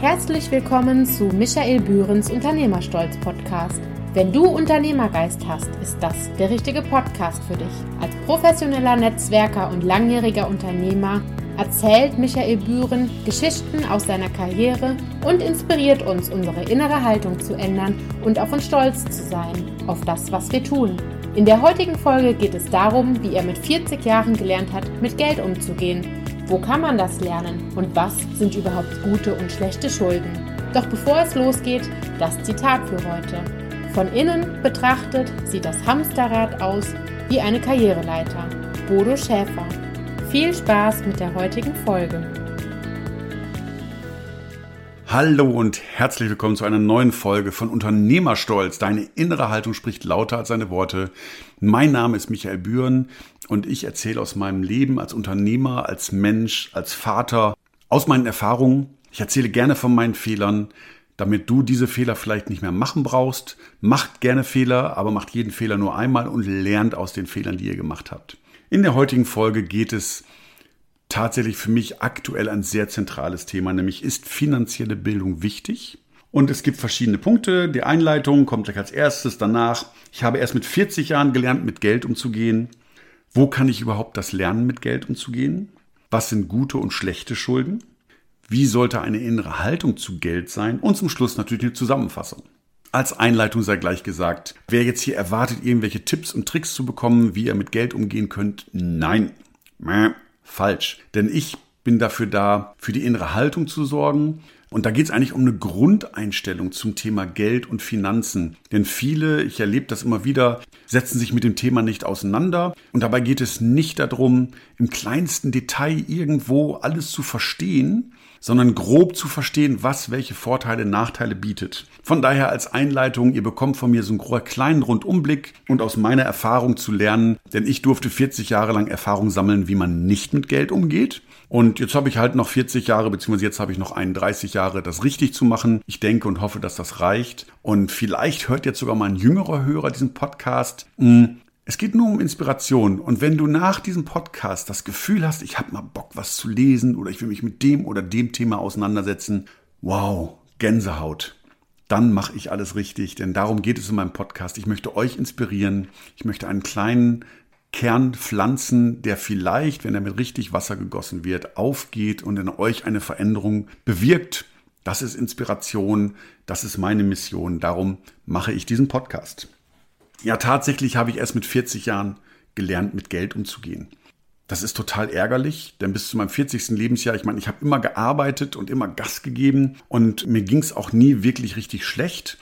Herzlich willkommen zu Michael Bührens Unternehmerstolz Podcast. Wenn du Unternehmergeist hast, ist das der richtige Podcast für dich. Als professioneller Netzwerker und langjähriger Unternehmer erzählt Michael Bühren Geschichten aus seiner Karriere und inspiriert uns, unsere innere Haltung zu ändern und auf uns stolz zu sein, auf das, was wir tun. In der heutigen Folge geht es darum, wie er mit 40 Jahren gelernt hat, mit Geld umzugehen wo kann man das lernen und was sind überhaupt gute und schlechte Schulden? Doch bevor es losgeht, das Zitat für heute. Von innen betrachtet sieht das Hamsterrad aus wie eine Karriereleiter. Bodo Schäfer. Viel Spaß mit der heutigen Folge. Hallo und herzlich willkommen zu einer neuen Folge von Unternehmerstolz. Deine innere Haltung spricht lauter als seine Worte. Mein Name ist Michael Bühren und ich erzähle aus meinem Leben als Unternehmer, als Mensch, als Vater, aus meinen Erfahrungen. Ich erzähle gerne von meinen Fehlern, damit du diese Fehler vielleicht nicht mehr machen brauchst. Macht gerne Fehler, aber macht jeden Fehler nur einmal und lernt aus den Fehlern, die ihr gemacht habt. In der heutigen Folge geht es tatsächlich für mich aktuell ein sehr zentrales Thema, nämlich ist finanzielle Bildung wichtig? Und es gibt verschiedene Punkte. Die Einleitung kommt gleich als erstes. Danach, ich habe erst mit 40 Jahren gelernt, mit Geld umzugehen. Wo kann ich überhaupt das lernen, mit Geld umzugehen? Was sind gute und schlechte Schulden? Wie sollte eine innere Haltung zu Geld sein? Und zum Schluss natürlich eine Zusammenfassung. Als Einleitung sei gleich gesagt, wer jetzt hier erwartet, irgendwelche Tipps und Tricks zu bekommen, wie ihr mit Geld umgehen könnt, nein, falsch. Denn ich bin dafür da, für die innere Haltung zu sorgen, und da geht es eigentlich um eine Grundeinstellung zum Thema Geld und Finanzen. Denn viele, ich erlebe das immer wieder, setzen sich mit dem Thema nicht auseinander. Und dabei geht es nicht darum, im kleinsten Detail irgendwo alles zu verstehen, sondern grob zu verstehen, was welche Vorteile, Nachteile bietet. Von daher als Einleitung, ihr bekommt von mir so einen kleinen Rundumblick und aus meiner Erfahrung zu lernen, denn ich durfte 40 Jahre lang Erfahrung sammeln, wie man nicht mit Geld umgeht. Und jetzt habe ich halt noch 40 Jahre, beziehungsweise jetzt habe ich noch 31 Jahre, das richtig zu machen. Ich denke und hoffe, dass das reicht. Und vielleicht hört jetzt sogar mal ein jüngerer Hörer diesen Podcast. Es geht nur um Inspiration. Und wenn du nach diesem Podcast das Gefühl hast, ich habe mal Bock, was zu lesen oder ich will mich mit dem oder dem Thema auseinandersetzen, wow, Gänsehaut. Dann mache ich alles richtig, denn darum geht es in meinem Podcast. Ich möchte euch inspirieren. Ich möchte einen kleinen Kern pflanzen, der vielleicht, wenn er mit richtig Wasser gegossen wird, aufgeht und in euch eine Veränderung bewirkt. Das ist Inspiration, das ist meine Mission. Darum mache ich diesen Podcast. Ja, tatsächlich habe ich erst mit 40 Jahren gelernt, mit Geld umzugehen. Das ist total ärgerlich, denn bis zu meinem 40. Lebensjahr, ich meine, ich habe immer gearbeitet und immer Gas gegeben und mir ging es auch nie wirklich richtig schlecht.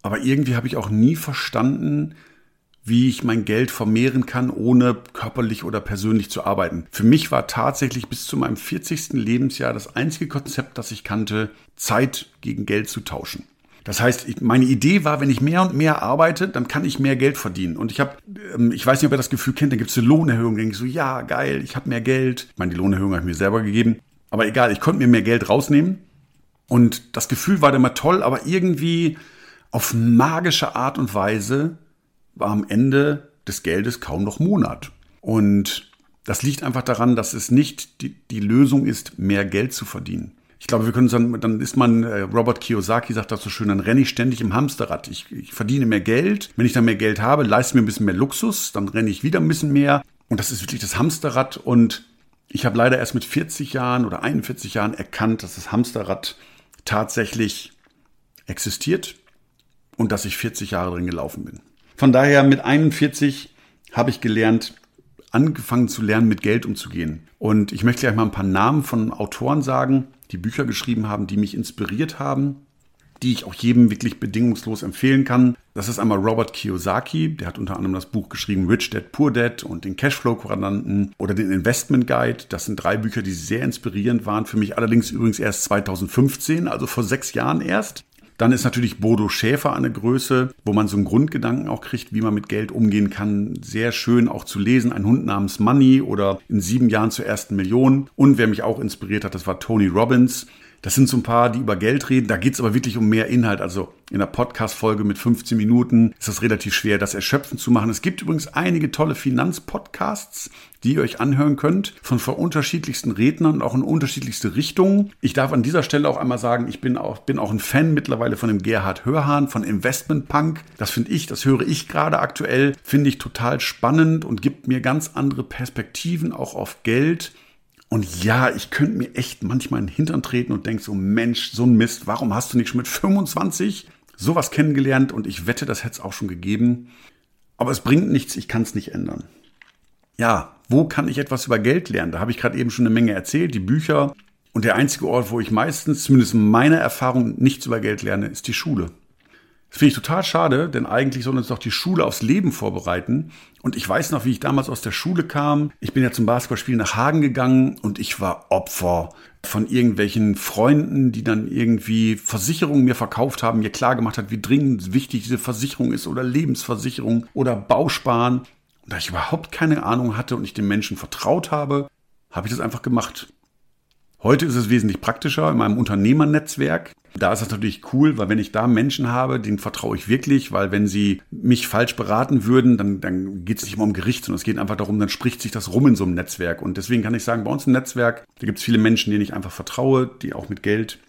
Aber irgendwie habe ich auch nie verstanden, wie ich mein Geld vermehren kann, ohne körperlich oder persönlich zu arbeiten. Für mich war tatsächlich bis zu meinem 40. Lebensjahr das einzige Konzept, das ich kannte, Zeit gegen Geld zu tauschen. Das heißt, meine Idee war, wenn ich mehr und mehr arbeite, dann kann ich mehr Geld verdienen. Und ich habe, ähm, ich weiß nicht, ob ihr das Gefühl kennt, dann gibt es eine Lohnerhöhung. Dann denke ich so, ja, geil, ich habe mehr Geld. Ich meine, die Lohnerhöhung habe ich mir selber gegeben. Aber egal, ich konnte mir mehr Geld rausnehmen. Und das Gefühl war dann immer toll, aber irgendwie auf magische Art und Weise war am Ende des Geldes kaum noch Monat. Und das liegt einfach daran, dass es nicht die, die Lösung ist, mehr Geld zu verdienen. Ich glaube, wir können sagen, dann ist man, äh, Robert Kiyosaki sagt das so schön, dann renne ich ständig im Hamsterrad. Ich, ich verdiene mehr Geld. Wenn ich dann mehr Geld habe, leiste mir ein bisschen mehr Luxus, dann renne ich wieder ein bisschen mehr. Und das ist wirklich das Hamsterrad. Und ich habe leider erst mit 40 Jahren oder 41 Jahren erkannt, dass das Hamsterrad tatsächlich existiert und dass ich 40 Jahre drin gelaufen bin. Von daher mit 41 habe ich gelernt, angefangen zu lernen, mit Geld umzugehen. Und ich möchte gleich mal ein paar Namen von Autoren sagen, die Bücher geschrieben haben, die mich inspiriert haben, die ich auch jedem wirklich bedingungslos empfehlen kann. Das ist einmal Robert Kiyosaki, der hat unter anderem das Buch geschrieben Rich Dad Poor Dad und den Cashflow-Quadranten oder den Investment Guide. Das sind drei Bücher, die sehr inspirierend waren. Für mich allerdings übrigens erst 2015, also vor sechs Jahren erst. Dann ist natürlich Bodo Schäfer eine Größe, wo man so einen Grundgedanken auch kriegt, wie man mit Geld umgehen kann. Sehr schön auch zu lesen. Ein Hund namens Money oder in sieben Jahren zur ersten Million. Und wer mich auch inspiriert hat, das war Tony Robbins. Das sind so ein paar, die über Geld reden. Da geht's aber wirklich um mehr Inhalt. Also in der Podcast-Folge mit 15 Minuten ist es relativ schwer, das erschöpfend zu machen. Es gibt übrigens einige tolle Finanzpodcasts, die ihr euch anhören könnt, von unterschiedlichsten Rednern und auch in unterschiedlichste Richtungen. Ich darf an dieser Stelle auch einmal sagen, ich bin auch, bin auch ein Fan mittlerweile von dem Gerhard Hörhahn, von Investment Punk. Das finde ich, das höre ich gerade aktuell, finde ich total spannend und gibt mir ganz andere Perspektiven auch auf Geld und ja, ich könnte mir echt manchmal in den Hintern treten und denke so, Mensch, so ein Mist, warum hast du nicht schon mit 25 sowas kennengelernt? Und ich wette, das hätte es auch schon gegeben. Aber es bringt nichts, ich kann es nicht ändern. Ja, wo kann ich etwas über Geld lernen? Da habe ich gerade eben schon eine Menge erzählt, die Bücher. Und der einzige Ort, wo ich meistens, zumindest meiner Erfahrung, nichts über Geld lerne, ist die Schule. Das finde ich total schade, denn eigentlich soll uns doch die Schule aufs Leben vorbereiten. Und ich weiß noch, wie ich damals aus der Schule kam. Ich bin ja zum Basketballspiel nach Hagen gegangen und ich war Opfer von irgendwelchen Freunden, die dann irgendwie Versicherungen mir verkauft haben, mir klargemacht hat, wie dringend wichtig diese Versicherung ist oder Lebensversicherung oder Bausparen. Und da ich überhaupt keine Ahnung hatte und ich den Menschen vertraut habe, habe ich das einfach gemacht. Heute ist es wesentlich praktischer in meinem Unternehmernetzwerk. Da ist es natürlich cool, weil wenn ich da Menschen habe, denen vertraue ich wirklich, weil wenn sie mich falsch beraten würden, dann, dann geht es nicht immer um Gericht, sondern es geht einfach darum, dann spricht sich das rum in so einem Netzwerk. Und deswegen kann ich sagen, bei uns im Netzwerk, da gibt es viele Menschen, denen ich einfach vertraue, die auch mit Geld.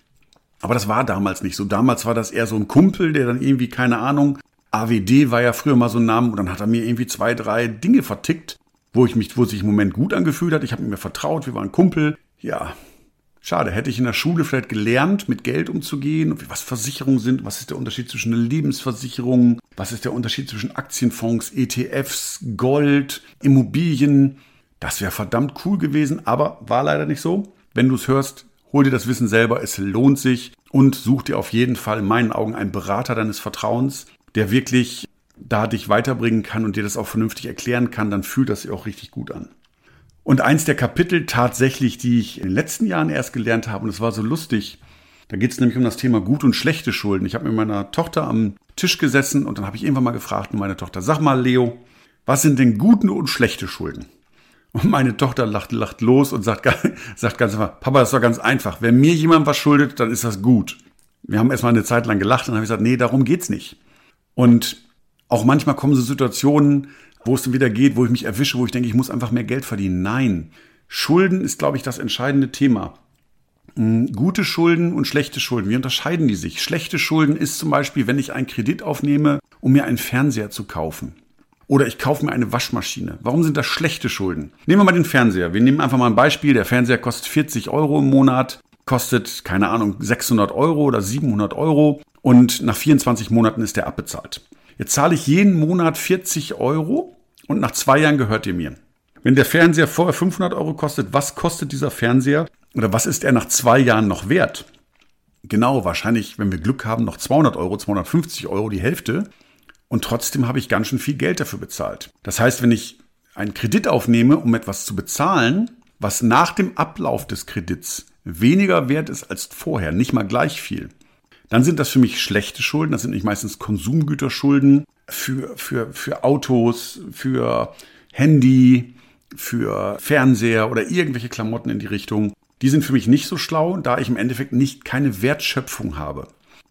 Aber das war damals nicht so. Damals war das eher so ein Kumpel, der dann irgendwie, keine Ahnung, AWD war ja früher mal so ein Name und dann hat er mir irgendwie zwei, drei Dinge vertickt, wo ich mich, wo sich im Moment gut angefühlt hat. Ich habe mir vertraut, wir waren Kumpel. Ja, Schade, hätte ich in der Schule vielleicht gelernt, mit Geld umzugehen, was Versicherungen sind, was ist der Unterschied zwischen einer Lebensversicherung, was ist der Unterschied zwischen Aktienfonds, ETFs, Gold, Immobilien. Das wäre verdammt cool gewesen, aber war leider nicht so. Wenn du es hörst, hol dir das Wissen selber, es lohnt sich und such dir auf jeden Fall in meinen Augen einen Berater deines Vertrauens, der wirklich da dich weiterbringen kann und dir das auch vernünftig erklären kann, dann fühlt das sich auch richtig gut an. Und eins der Kapitel tatsächlich, die ich in den letzten Jahren erst gelernt habe, und es war so lustig, da geht es nämlich um das Thema gut und schlechte Schulden. Ich habe mit meiner Tochter am Tisch gesessen und dann habe ich irgendwann mal gefragt, meine Tochter, sag mal, Leo, was sind denn gute und schlechte Schulden? Und meine Tochter lacht, lacht los und sagt, sagt ganz einfach, Papa, das doch ganz einfach. Wenn mir jemand was schuldet, dann ist das gut. Wir haben erstmal eine Zeit lang gelacht und dann habe ich gesagt, nee, darum geht's nicht. Und auch manchmal kommen so Situationen, wo es dann wieder geht, wo ich mich erwische, wo ich denke, ich muss einfach mehr Geld verdienen. Nein, Schulden ist, glaube ich, das entscheidende Thema. Hm, gute Schulden und schlechte Schulden, wie unterscheiden die sich? Schlechte Schulden ist zum Beispiel, wenn ich einen Kredit aufnehme, um mir einen Fernseher zu kaufen. Oder ich kaufe mir eine Waschmaschine. Warum sind das schlechte Schulden? Nehmen wir mal den Fernseher. Wir nehmen einfach mal ein Beispiel. Der Fernseher kostet 40 Euro im Monat, kostet, keine Ahnung, 600 Euro oder 700 Euro und nach 24 Monaten ist der abbezahlt. Jetzt zahle ich jeden Monat 40 Euro und nach zwei Jahren gehört ihr mir. Wenn der Fernseher vorher 500 Euro kostet, was kostet dieser Fernseher oder was ist er nach zwei Jahren noch wert? Genau, wahrscheinlich, wenn wir Glück haben, noch 200 Euro, 250 Euro, die Hälfte. Und trotzdem habe ich ganz schön viel Geld dafür bezahlt. Das heißt, wenn ich einen Kredit aufnehme, um etwas zu bezahlen, was nach dem Ablauf des Kredits weniger wert ist als vorher, nicht mal gleich viel, dann sind das für mich schlechte Schulden. Das sind nicht meistens Konsumgüterschulden für, für, für Autos, für Handy, für Fernseher oder irgendwelche Klamotten in die Richtung. Die sind für mich nicht so schlau, da ich im Endeffekt nicht keine Wertschöpfung habe.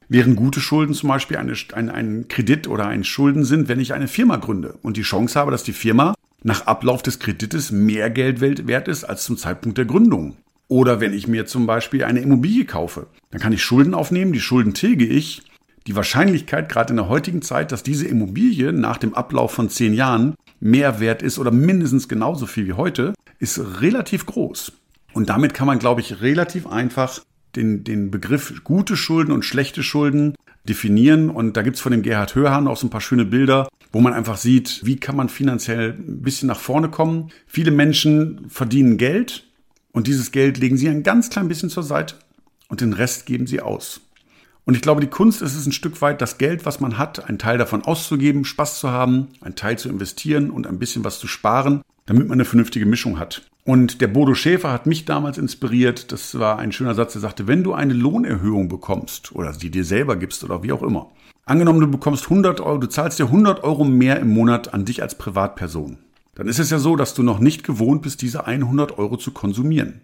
Während gute Schulden zum Beispiel eine, ein, ein Kredit oder ein Schulden sind, wenn ich eine Firma gründe und die Chance habe, dass die Firma nach Ablauf des Kredites mehr Geld wert ist als zum Zeitpunkt der Gründung. Oder wenn ich mir zum Beispiel eine Immobilie kaufe, dann kann ich Schulden aufnehmen, die Schulden tilge ich. Die Wahrscheinlichkeit, gerade in der heutigen Zeit, dass diese Immobilie nach dem Ablauf von zehn Jahren mehr wert ist oder mindestens genauso viel wie heute, ist relativ groß. Und damit kann man, glaube ich, relativ einfach den, den Begriff gute Schulden und schlechte Schulden definieren. Und da gibt es von dem Gerhard Hörhan auch so ein paar schöne Bilder, wo man einfach sieht, wie kann man finanziell ein bisschen nach vorne kommen. Viele Menschen verdienen Geld, und dieses Geld legen sie ein ganz klein bisschen zur Seite und den Rest geben sie aus. Und ich glaube, die Kunst ist es ein Stück weit, das Geld, was man hat, einen Teil davon auszugeben, Spaß zu haben, einen Teil zu investieren und ein bisschen was zu sparen, damit man eine vernünftige Mischung hat. Und der Bodo Schäfer hat mich damals inspiriert. Das war ein schöner Satz, der sagte, wenn du eine Lohnerhöhung bekommst oder die dir selber gibst oder wie auch immer. Angenommen, du bekommst 100 Euro, du zahlst dir 100 Euro mehr im Monat an dich als Privatperson dann ist es ja so, dass du noch nicht gewohnt bist, diese 100 Euro zu konsumieren.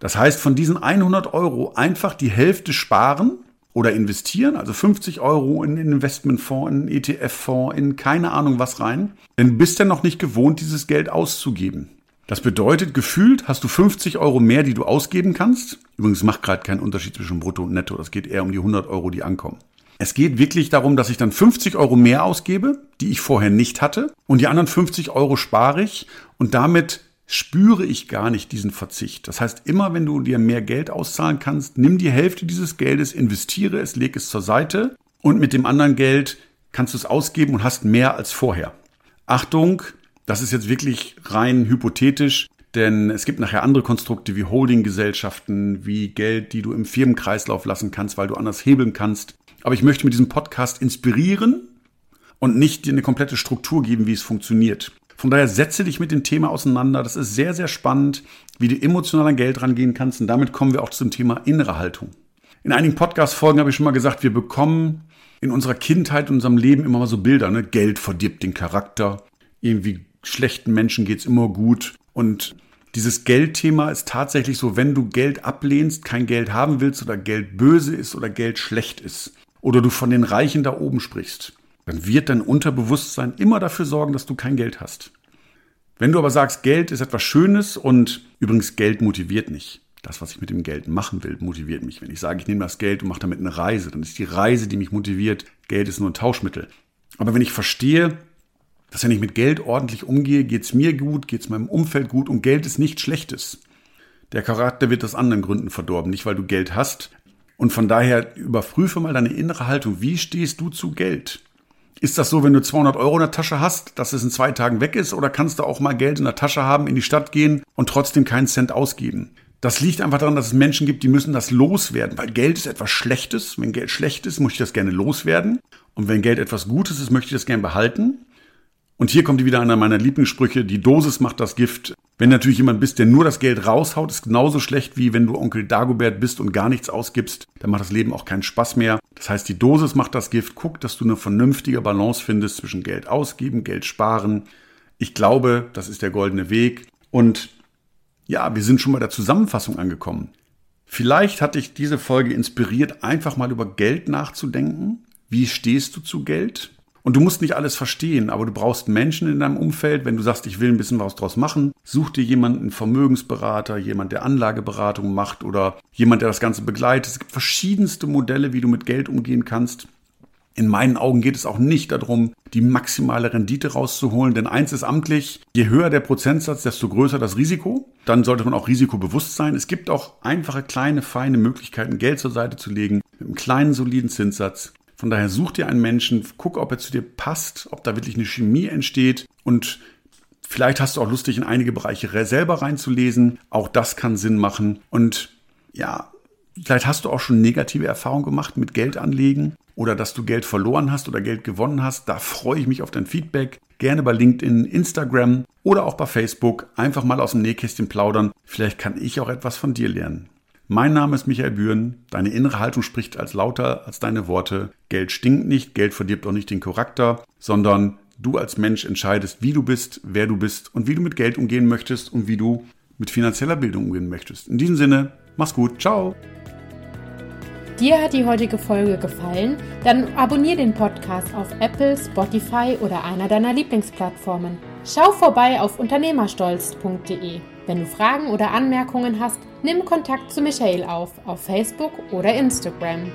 Das heißt, von diesen 100 Euro einfach die Hälfte sparen oder investieren, also 50 Euro in einen Investmentfonds, in einen ETF-Fonds, in keine Ahnung was rein, denn bist ja noch nicht gewohnt, dieses Geld auszugeben. Das bedeutet, gefühlt hast du 50 Euro mehr, die du ausgeben kannst. Übrigens macht gerade keinen Unterschied zwischen Brutto und Netto. Das geht eher um die 100 Euro, die ankommen. Es geht wirklich darum, dass ich dann 50 Euro mehr ausgebe, die ich vorher nicht hatte, und die anderen 50 Euro spare ich und damit spüre ich gar nicht diesen Verzicht. Das heißt, immer wenn du dir mehr Geld auszahlen kannst, nimm die Hälfte dieses Geldes, investiere es, leg es zur Seite und mit dem anderen Geld kannst du es ausgeben und hast mehr als vorher. Achtung, das ist jetzt wirklich rein hypothetisch, denn es gibt nachher andere Konstrukte wie Holdinggesellschaften, wie Geld, die du im Firmenkreislauf lassen kannst, weil du anders hebeln kannst. Aber ich möchte mit diesem Podcast inspirieren und nicht dir eine komplette Struktur geben, wie es funktioniert. Von daher setze dich mit dem Thema auseinander. Das ist sehr, sehr spannend, wie du emotional an Geld rangehen kannst. Und damit kommen wir auch zum Thema innere Haltung. In einigen Podcast-Folgen habe ich schon mal gesagt, wir bekommen in unserer Kindheit, in unserem Leben immer mal so Bilder. Ne? Geld verdirbt den Charakter. Irgendwie schlechten Menschen geht es immer gut. Und dieses Geldthema ist tatsächlich so, wenn du Geld ablehnst, kein Geld haben willst oder Geld böse ist oder Geld schlecht ist. Oder du von den Reichen da oben sprichst dann wird dein Unterbewusstsein immer dafür sorgen, dass du kein Geld hast. Wenn du aber sagst, Geld ist etwas Schönes und übrigens Geld motiviert nicht. Das, was ich mit dem Geld machen will, motiviert mich. Wenn ich sage, ich nehme das Geld und mache damit eine Reise, dann ist die Reise, die mich motiviert. Geld ist nur ein Tauschmittel. Aber wenn ich verstehe, dass wenn ich mit Geld ordentlich umgehe, geht es mir gut, geht es meinem Umfeld gut und Geld ist nichts Schlechtes. Der Charakter wird aus anderen Gründen verdorben, nicht weil du Geld hast. Und von daher überprüfe mal deine innere Haltung. Wie stehst du zu Geld? Ist das so, wenn du 200 Euro in der Tasche hast, dass es in zwei Tagen weg ist? Oder kannst du auch mal Geld in der Tasche haben, in die Stadt gehen und trotzdem keinen Cent ausgeben? Das liegt einfach daran, dass es Menschen gibt, die müssen das loswerden, weil Geld ist etwas Schlechtes. Wenn Geld schlecht ist, möchte ich das gerne loswerden. Und wenn Geld etwas Gutes ist, möchte ich das gerne behalten. Und hier kommt wieder einer meiner Lieblingssprüche, die Dosis macht das Gift. Wenn natürlich jemand bist, der nur das Geld raushaut, ist genauso schlecht wie wenn du Onkel Dagobert bist und gar nichts ausgibst, dann macht das Leben auch keinen Spaß mehr. Das heißt, die Dosis macht das Gift. Guck, dass du eine vernünftige Balance findest zwischen Geld ausgeben, Geld sparen. Ich glaube, das ist der goldene Weg. Und ja, wir sind schon bei der Zusammenfassung angekommen. Vielleicht hat dich diese Folge inspiriert, einfach mal über Geld nachzudenken. Wie stehst du zu Geld? Und du musst nicht alles verstehen, aber du brauchst Menschen in deinem Umfeld. Wenn du sagst, ich will ein bisschen was draus machen, such dir jemanden, einen Vermögensberater, jemand, der Anlageberatung macht oder jemand, der das Ganze begleitet. Es gibt verschiedenste Modelle, wie du mit Geld umgehen kannst. In meinen Augen geht es auch nicht darum, die maximale Rendite rauszuholen, denn eins ist amtlich, je höher der Prozentsatz, desto größer das Risiko. Dann sollte man auch risikobewusst sein. Es gibt auch einfache, kleine, feine Möglichkeiten, Geld zur Seite zu legen, mit einem kleinen, soliden Zinssatz. Von daher such dir einen Menschen, guck, ob er zu dir passt, ob da wirklich eine Chemie entsteht und vielleicht hast du auch Lust, dich in einige Bereiche selber reinzulesen. Auch das kann Sinn machen. Und ja, vielleicht hast du auch schon negative Erfahrungen gemacht mit Geld anlegen oder dass du Geld verloren hast oder Geld gewonnen hast. Da freue ich mich auf dein Feedback. Gerne bei LinkedIn, Instagram oder auch bei Facebook. Einfach mal aus dem Nähkästchen plaudern. Vielleicht kann ich auch etwas von dir lernen. Mein Name ist Michael Bühren. Deine innere Haltung spricht als lauter als deine Worte. Geld stinkt nicht, Geld verdirbt auch nicht den Charakter, sondern du als Mensch entscheidest, wie du bist, wer du bist und wie du mit Geld umgehen möchtest und wie du mit finanzieller Bildung umgehen möchtest. In diesem Sinne, mach's gut, ciao. Dir hat die heutige Folge gefallen? Dann abonniere den Podcast auf Apple, Spotify oder einer deiner Lieblingsplattformen. Schau vorbei auf unternehmerstolz.de. Wenn du Fragen oder Anmerkungen hast, nimm Kontakt zu Michael auf, auf Facebook oder Instagram.